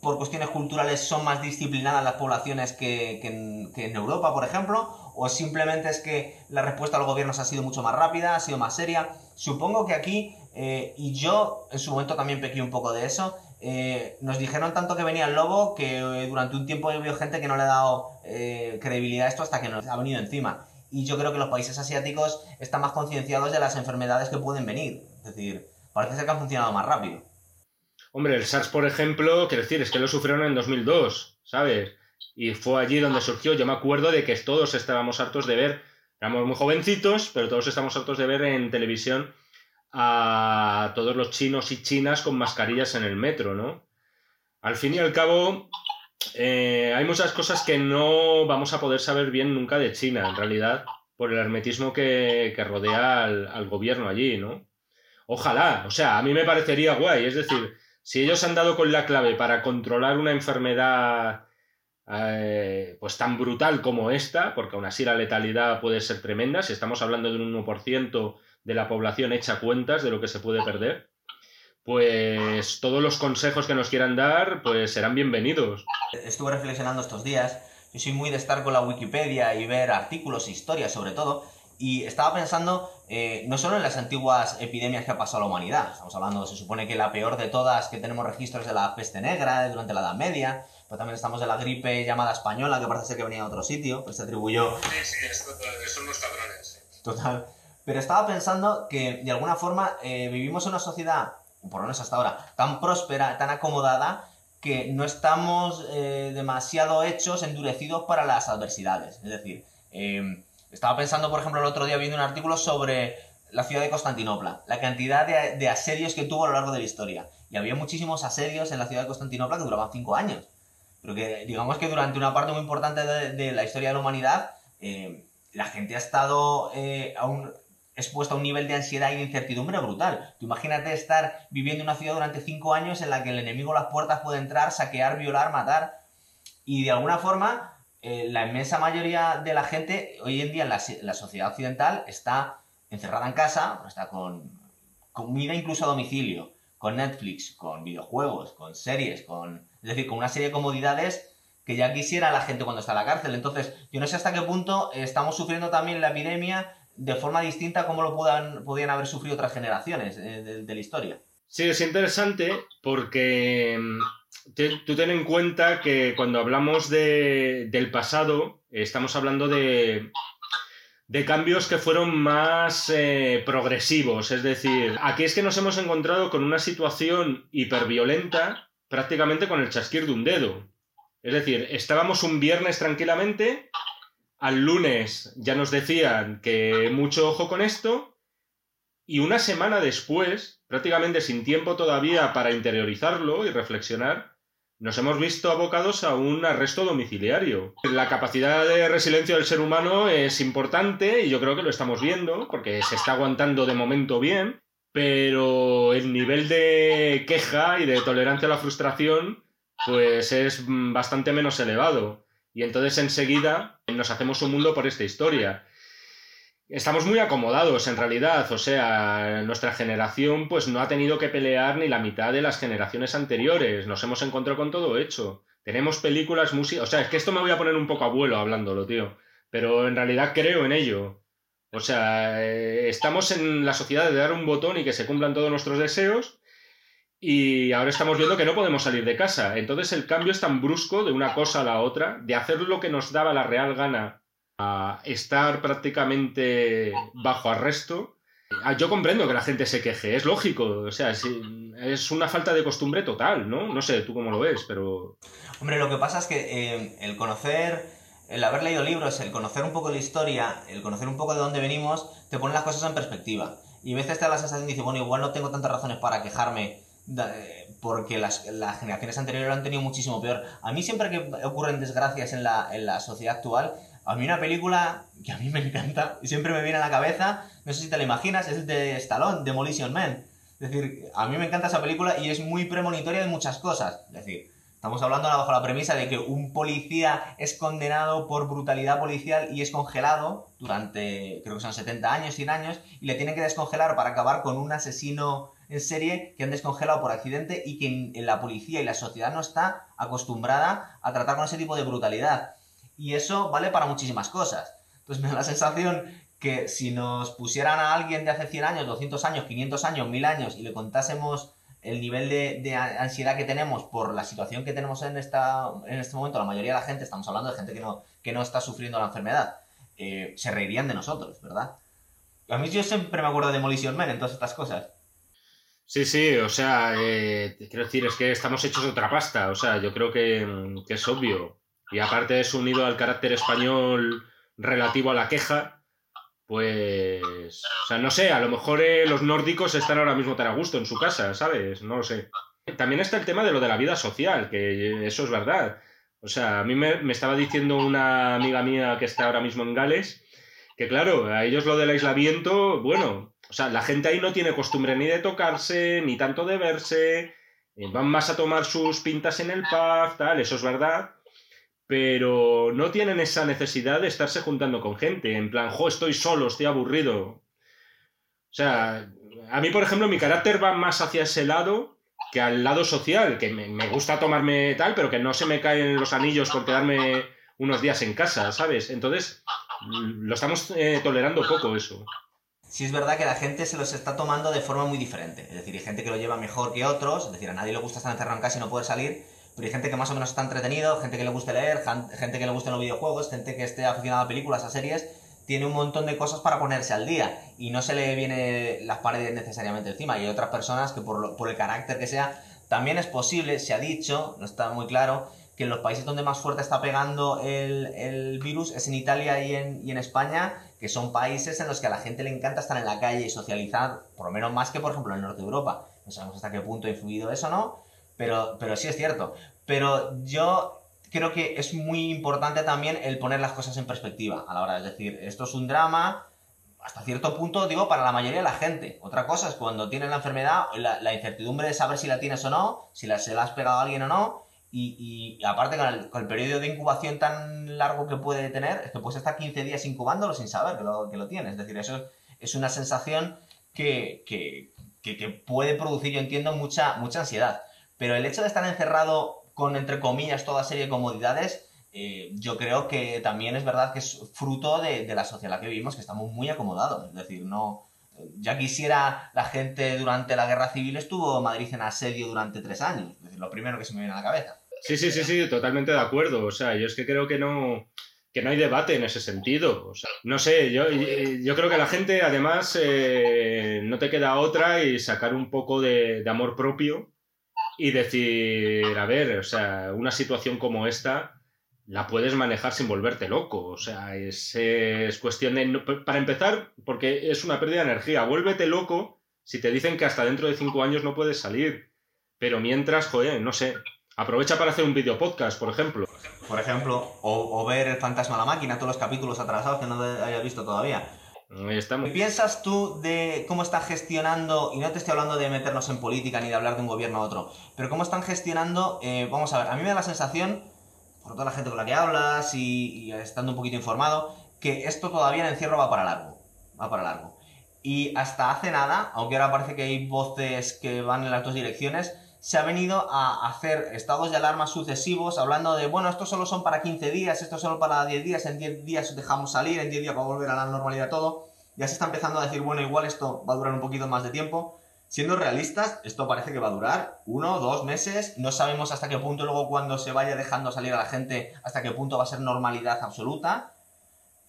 por cuestiones culturales son más disciplinadas las poblaciones que, en, Europa, por ejemplo, o simplemente es que la respuesta a los gobiernos ha sido mucho más rápida, ha sido más seria. Supongo que aquí, eh, y yo en su momento también pequé un poco de eso, eh, nos dijeron tanto que venía el lobo que eh, durante un tiempo he gente que no le ha dado credibilidad a esto hasta que nos ha venido encima. Y yo creo que los países asiáticos están más concienciados de las enfermedades que pueden venir. Es decir, parece ser que han funcionado más rápido. Hombre, el SARS, por ejemplo, quiero decir, es que lo sufrieron en 2002, ¿sabes? Y fue allí donde surgió. Yo me acuerdo de que todos estábamos hartos de ver, éramos muy jovencitos, pero todos estamos hartos de ver en televisión a todos los chinos y chinas con mascarillas en el metro, ¿no? Al fin y al cabo, eh, hay muchas cosas que no vamos a poder saber bien nunca de China, en realidad, por el hermetismo que, rodea al, gobierno allí, ¿no? Ojalá, o sea, a mí me parecería guay, es decir, si ellos han dado con la clave para controlar una enfermedad eh, pues tan brutal como esta, porque aún así la letalidad puede ser tremenda, si estamos hablando de un 1%, de la población hecha cuentas de lo que se puede perder, pues todos los consejos que nos quieran dar, pues serán bienvenidos. Estuve reflexionando estos días, yo soy muy de estar con la Wikipedia y ver artículos e historias sobre todo, y estaba pensando eh, no solo en las antiguas epidemias que ha pasado la humanidad, estamos hablando, se supone que la peor de todas que tenemos registros de la peste negra durante la Edad Media, pero también estamos de la gripe llamada española, que parece ser que venía de otro sitio, pues se atribuyó... Sí, sí, esto, son los cabrones. Total. Pero estaba pensando que de alguna forma eh, vivimos en una sociedad, por lo menos hasta ahora, tan próspera, tan acomodada, que no estamos eh, demasiado hechos, endurecidos para las adversidades. Es decir, em, estaba pensando, por ejemplo, el otro día viendo un artículo sobre la ciudad de Constantinopla, la cantidad de, asedios que tuvo a lo largo de la historia. Y había muchísimos asedios en la ciudad de Constantinopla que duraban cinco años. Pero que digamos que durante una parte muy importante de, la historia de la humanidad, eh, la gente ha estado aún expuesto a un nivel de ansiedad y de incertidumbre brutal. Tú imagínate estar viviendo en una ciudad durante cinco años en la que el enemigo a las puertas puede entrar, saquear, violar, matar. Y de alguna forma, eh, la inmensa mayoría de la gente hoy en día en la, sociedad occidental está encerrada en casa, está con comida incluso a domicilio, con Netflix, con videojuegos, con series, con... Es decir, con una serie de comodidades que ya quisiera la gente cuando está en la cárcel. Entonces, yo no sé hasta qué punto estamos sufriendo también la epidemia de forma distinta como lo puedan, podían haber sufrido otras generaciones eh, de, la historia. Sí, es interesante porque mm, tú ten en cuenta que cuando hablamos del pasado, estamos hablando de, de cambios que fueron más eh, progresivos. Es decir, aquí es que nos hemos encontrado con una situación hiperviolenta prácticamente con el chasquir de un dedo. Es decir, estábamos un viernes tranquilamente al lunes ya nos decían que mucho ojo con esto. Y una semana después, prácticamente sin tiempo todavía para interiorizarlo y reflexionar, nos hemos visto abocados a un arresto domiciliario. La capacidad de resiliencia del ser humano es importante y yo creo que lo estamos viendo porque se está aguantando de momento bien, pero el nivel de queja y de tolerancia a la frustración pues es bastante menos elevado. Y entonces enseguida nos hacemos un mundo por esta historia. Estamos muy acomodados en realidad, o sea, nuestra generación pues no ha tenido que pelear ni la mitad de las generaciones anteriores, nos hemos encontrado con todo hecho. Tenemos películas, música, o sea, es que esto me voy a poner un poco abuelo hablándolo, tío, pero en realidad creo en ello. O sea, eh, estamos en la sociedad de dar un botón y que se cumplan todos nuestros deseos y ahora estamos viendo que no podemos salir de casa. Entonces el cambio es tan brusco de una cosa a la otra, de hacer lo que nos daba la real gana a estar prácticamente bajo arresto. Ah, yo comprendo que la gente se queje, es lógico, o sea, es una falta de costumbre total, ¿no? No sé tú cómo lo ves, pero... Hombre, lo que pasa es que eh, el conocer, el haber leído libros, el conocer un poco la historia, el conocer un poco de dónde venimos, te pone las cosas en perspectiva. Y a veces te da la sensación y dices, bueno, igual no tengo tantas razones para quejarme porque las, generaciones anteriores lo han tenido muchísimo peor. A mí siempre que ocurren desgracias en la, en la sociedad actual, a mí una película que a mí me encanta y siempre me viene a la cabeza, no sé si te la imaginas, es de Stallone, Demolition Man. Es decir, a mí me encanta esa película y es muy premonitoria de muchas cosas. Es decir, estamos hablando bajo la premisa de que un policía es condenado por brutalidad policial y es congelado durante, creo que son 70 años, 100 años, y le tienen que descongelar para acabar con un asesino en serie que han descongelado por accidente y que la policía y la sociedad no está acostumbrada a tratar con ese tipo de brutalidad. Y eso vale para muchísimas cosas. Entonces me da la sensación que si nos pusieran a alguien de hace 100 años, 200 años, 500 años, 1000 años y le contásemos el nivel de, ansiedad que tenemos por la situación que tenemos en, esta, en este momento, la mayoría de la gente, estamos hablando de gente que no, que no está sufriendo la enfermedad, eh, se reirían de nosotros, ¿verdad? A mí yo siempre me acuerdo de Demolition Man en todas estas cosas. Sí, sí, o sea, eh, quiero decir, es que estamos hechos de otra pasta, o sea, yo creo que, que es obvio. Y aparte es unido al carácter español relativo a la queja, pues, o sea, no sé, a lo mejor eh, los nórdicos están ahora mismo tan a gusto en su casa, ¿sabes? No lo sé. También está el tema de lo de la vida social, que eso es verdad. O sea, a mí me, estaba diciendo una amiga mía que está ahora mismo en Gales, que claro, a ellos lo del aislamiento, bueno, o sea, la gente ahí no tiene costumbre ni de tocarse, ni tanto de verse, eh, van más a tomar sus pintas en el pub, tal, eso es verdad pero no tienen esa necesidad de estarse juntando con gente, en plan, jo, estoy solo, estoy aburrido. O sea, a mí, por ejemplo, mi carácter va más hacia ese lado que al lado social, que me, gusta tomarme tal, pero que no se me caen los anillos por quedarme unos días en casa, ¿sabes? Entonces, lo estamos eh, tolerando poco eso. Sí es verdad que la gente se los está tomando de forma muy diferente. Es decir, hay gente que lo lleva mejor que otros, es decir, a nadie le gusta estar encerrado en casa y no poder salir, pero hay gente que más o menos está entretenido, gente que le guste leer, gente que le gusten los videojuegos, gente que esté aficionada a películas, a series, tiene un montón de cosas para ponerse al día y no se le viene las paredes necesariamente encima. Y hay otras personas que por, por el carácter que sea, también es posible, se ha dicho, no está muy claro, que en los países donde más fuerte está pegando el, el virus es en Italia y en, y en, España, que son países en los que a la gente le encanta estar en la calle y socializar, por lo menos más que, por ejemplo, en el norte de Europa. No sabemos hasta qué punto ha influido eso, ¿no? Pero, pero sí es cierto. Pero yo creo que es muy importante también el poner las cosas en perspectiva a la hora. Es decir, esto es un drama, hasta cierto punto, digo, para la mayoría de la gente. Otra cosa es cuando tienes la enfermedad, la, incertidumbre de saber si la tienes o no, si la, se la has pegado a alguien o no. Y, aparte con el, con el, periodo de incubación tan largo que puede tener, es que puedes estar 15 días incubándolo sin saber que lo, que lo tienes. Es decir, eso es una sensación que, que, que puede producir, yo entiendo, mucha, mucha ansiedad. Pero el hecho de estar encerrado con, entre comillas, toda serie de comodidades, eh, yo creo que también es verdad que es fruto de, la sociedad que vivimos, que estamos muy acomodados. Es decir, no. Ya quisiera la gente durante la guerra civil estuvo Madrid en asedio durante tres años. Es decir, lo primero que se me viene a la cabeza. Sí, sí, sí, sí, totalmente de acuerdo. O sea, yo es que creo que no, que no hay debate en ese sentido. O sea, no sé, yo, yo creo que la gente además eh, no te queda otra y sacar un poco de amor propio y decir, a ver, o sea, una situación como esta la puedes manejar sin volverte loco. O sea, es, es cuestión de... Para empezar, porque es una pérdida de energía, vuélvete loco si te dicen que hasta dentro de cinco años no puedes salir. Pero mientras, joder, no sé, aprovecha para hacer un video podcast, por ejemplo. Por ejemplo, o, o ver El Fantasma de la Máquina, todos los capítulos atrasados que no haya visto todavía. ¿Qué piensas tú de cómo está gestionando, y no te estoy hablando de meternos en política ni de hablar de un gobierno a otro, pero cómo están gestionando, eh, vamos a ver, a mí me da la sensación, por toda la gente con la que hablas y, estando un poquito informado, que esto todavía el encierro va para largo, va para largo. Y hasta hace nada, aunque ahora parece que hay voces que van en las dos direcciones, se ha venido a hacer estados de alarma sucesivos hablando de, bueno, estos solo son para 15 días, esto solo para 10 días, en 10 días dejamos salir, en 10 días va a volver a la normalidad todo. Ya se está empezando a decir, bueno, igual esto va a durar un poquito más de tiempo. Siendo realistas, esto parece que va a durar uno, dos meses. No sabemos hasta qué punto luego cuando se vaya dejando salir a la gente, hasta qué punto va a ser normalidad absoluta.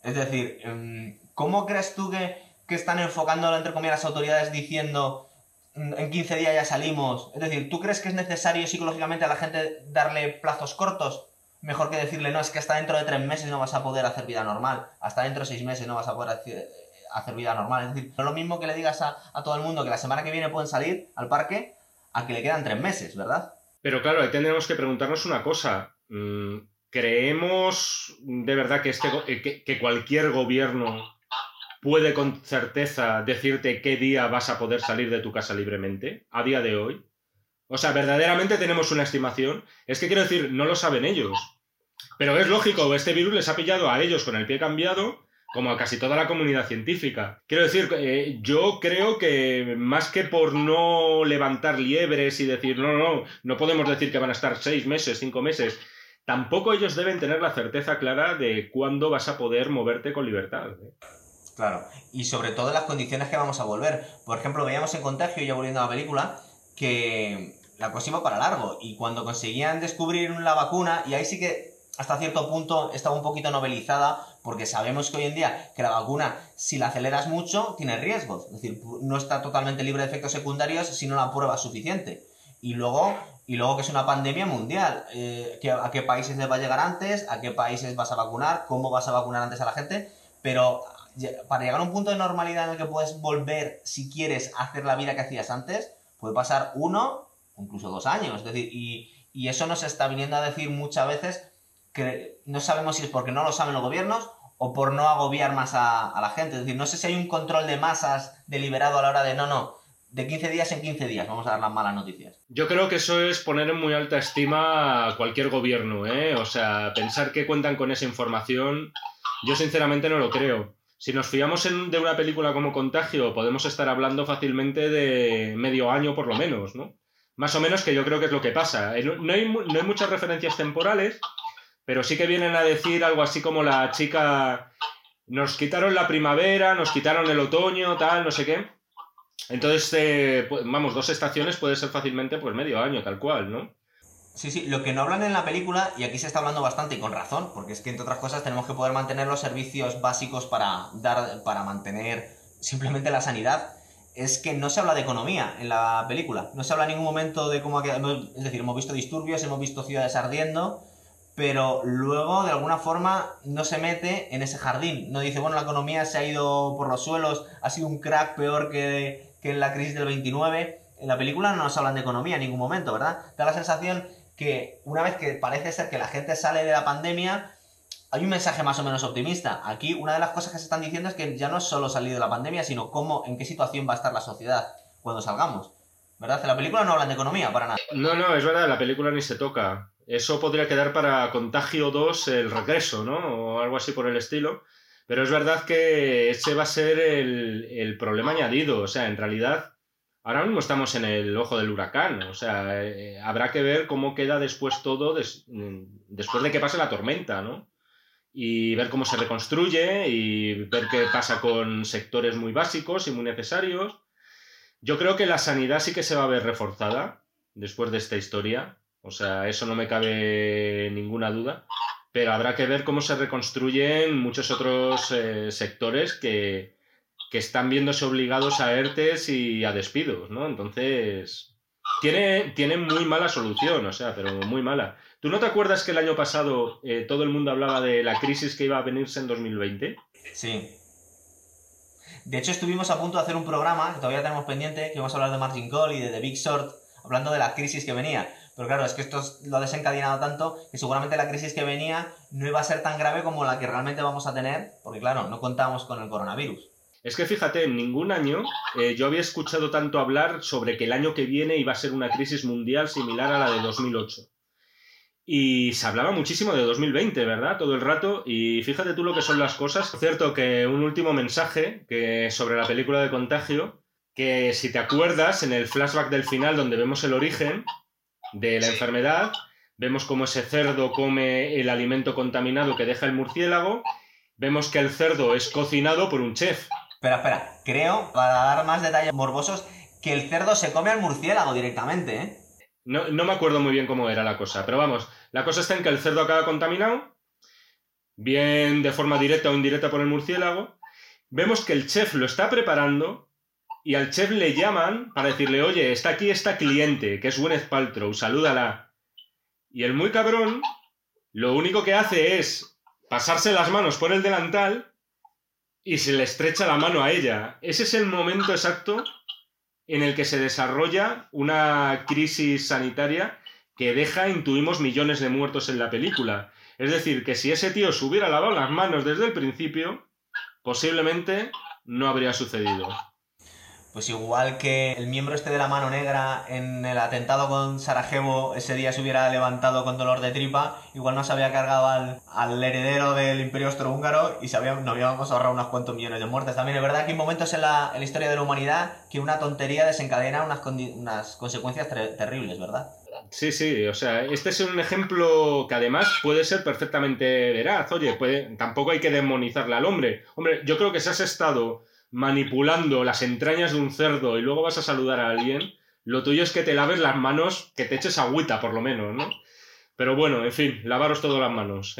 Es decir, em, ¿cómo crees tú que, que están enfocando, entre comillas, las autoridades diciendo en 15 días ya salimos. Es decir, ¿tú crees que es necesario psicológicamente a la gente darle plazos cortos? Mejor que decirle, no, es que hasta dentro de tres meses no vas a poder hacer vida normal, hasta dentro de seis meses no vas a poder hacer vida normal. Es decir, no es lo mismo que le digas a, todo el mundo que la semana que viene pueden salir al parque a que le quedan tres meses, ¿verdad? Pero claro, ahí tendremos que preguntarnos una cosa. Mm, ¿Creemos de verdad que, este, que cualquier gobierno puede con certeza decirte qué día vas a poder salir de tu casa libremente a día de hoy? O sea, verdaderamente tenemos una estimación. Es que quiero decir, no lo saben ellos. Pero es lógico, este virus les ha pillado a ellos con el pie cambiado, como a casi toda la comunidad científica. Quiero decir, eh, yo creo que más que por no levantar liebres y decir, no, no, no podemos decir que van a estar seis meses, cinco meses, tampoco ellos deben tener la certeza clara de cuándo vas a poder moverte con libertad. ¿eh? Claro, y sobre todo las condiciones que vamos a volver. Por ejemplo, veíamos en Contagio, ya volviendo a la película, que la cosa para largo. Y cuando conseguían descubrir la vacuna, y ahí sí que hasta cierto punto estaba un poquito novelizada, porque sabemos que hoy en día que la vacuna, si la aceleras mucho, tiene riesgos. Es decir, no está totalmente libre de efectos secundarios si no la prueba suficiente. Y luego, y luego que es una pandemia mundial. Eh, ¿A qué países les va a llegar antes? ¿A qué países vas a vacunar? ¿Cómo vas a vacunar antes a la gente? Pero para llegar a un punto de normalidad en el que puedes volver, si quieres, a hacer la vida que hacías antes, puede pasar uno, incluso dos años. Es decir, y, y eso nos está viniendo a decir muchas veces que no sabemos si es porque no lo saben los gobiernos o por no agobiar más a, la gente. Es decir, no sé si hay un control de masas deliberado a la hora de no, no, de 15 días en 15 días, vamos a dar las malas noticias. Yo creo que eso es poner en muy alta estima a cualquier gobierno, ¿eh? O sea, pensar que cuentan con esa información, yo sinceramente no lo creo. Si nos fiamos en, de una película como Contagio, podemos estar hablando fácilmente de medio año por lo menos, ¿no? Más o menos que yo creo que es lo que pasa. Eh, no hay, no hay muchas referencias temporales, pero sí que vienen a decir algo así como la chica, nos quitaron la primavera, nos quitaron el otoño, tal, no sé qué. Entonces, eh, vamos, dos estaciones puede ser fácilmente pues medio año, tal cual, ¿no? Sí, sí, lo que no hablan en la película, y aquí se está hablando bastante y con razón, porque es que entre otras cosas tenemos que poder mantener los servicios básicos para dar, para mantener simplemente la sanidad, es que no se habla de economía en la película. No se habla en ningún momento de cómo es decir, hemos visto disturbios, hemos visto ciudades ardiendo, pero luego de alguna forma no se mete en ese jardín. No dice, bueno, la economía se ha ido por los suelos, ha sido un crack peor que, en la crisis del 29. En la película no nos hablan de economía en ningún momento, ¿verdad? Da la sensación que una vez que parece ser que la gente sale de la pandemia, hay un mensaje más o menos optimista. Aquí una de las cosas que se están diciendo es que ya no es solo salir de la pandemia, sino cómo, en qué situación va a estar la sociedad cuando salgamos. ¿Verdad? En la película no hablan de economía para nada. No, no, es verdad, la película ni se toca. Eso podría quedar para Contagio 2 el regreso, ¿no? O algo así por el estilo. Pero es verdad que ese va a ser el, problema añadido. O sea, en realidad, ahora mismo estamos en el ojo del huracán. O sea, eh, habrá que ver cómo queda después todo después de que pase la tormenta, ¿no? Y ver cómo se reconstruye y ver qué pasa con sectores muy básicos y muy necesarios. Yo creo que la sanidad sí que se va a ver reforzada después de esta historia. O sea, eso no me cabe ninguna duda. Pero habrá que ver cómo se reconstruyen muchos otros eh, sectores que, están viéndose obligados a ERTES y a despidos, ¿no? Entonces, tiene, tiene muy mala solución, o sea, pero muy mala. ¿Tú no te acuerdas que el año pasado eh, todo el mundo hablaba de la crisis que iba a venirse en 2020? Sí. De hecho, estuvimos a punto de hacer un programa, que todavía tenemos pendiente, que vamos a hablar de Margin Call y de The Big Short, hablando de la crisis que venía. Pero claro, es que esto lo ha desencadenado tanto que seguramente la crisis que venía no iba a ser tan grave como la que realmente vamos a tener, porque claro, no contamos con el coronavirus. Es que fíjate, en ningún año eh, yo había escuchado tanto hablar sobre que el año que viene iba a ser una crisis mundial similar a la de 2008. Y se hablaba muchísimo de 2020, ¿verdad? Todo el rato. Y fíjate tú lo que son las cosas. Cierto que un último mensaje que sobre la película de Contagio, que si te acuerdas, en el flashback del final donde vemos el origen, de la enfermedad. Vemos cómo ese cerdo come el alimento contaminado que deja el murciélago. Vemos que el cerdo es cocinado por un chef. Espera, espera. Creo, para dar más detalles morbosos, que el cerdo se come al murciélago directamente, ¿eh? No, no me acuerdo muy bien cómo era la cosa, pero vamos, la cosa está en que el cerdo acaba contaminado, bien de forma directa o indirecta por el murciélago. Vemos que el chef lo está preparando y al chef le llaman para decirle, oye, está aquí esta cliente, que es Gwyneth Paltrow, salúdala. Y el muy cabrón, lo único que hace es pasarse las manos por el delantal y se le estrecha la mano a ella. Ese es el momento exacto en el que se desarrolla una crisis sanitaria que deja, intuimos, millones de muertos en la película. Es decir, que si ese tío se hubiera lavado las manos desde el principio, posiblemente no habría sucedido. Pues igual que el miembro este de la mano negra en el atentado con Sarajevo ese día se hubiera levantado con dolor de tripa, igual no se había cargado al, heredero del imperio austrohúngaro y se nos habíamos ahorrado unos cuantos millones de muertes. También es verdad que hay momentos en la, historia de la humanidad que una tontería desencadena unas, unas consecuencias terribles, ¿verdad? Sí, sí, o sea, este es un ejemplo que además puede ser perfectamente veraz. Oye, puede, tampoco hay que demonizarle al hombre. Hombre, yo creo que si has estado manipulando las entrañas de un cerdo y luego vas a saludar a alguien, lo tuyo es que te laves las manos, que te eches agüita por lo menos, ¿no? Pero bueno, en fin, lavaros todas las manos.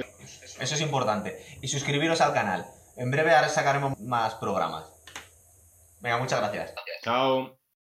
Eso es importante. Y suscribiros al canal. En breve ahora sacaremos más programas. Venga, muchas gracias. Chao.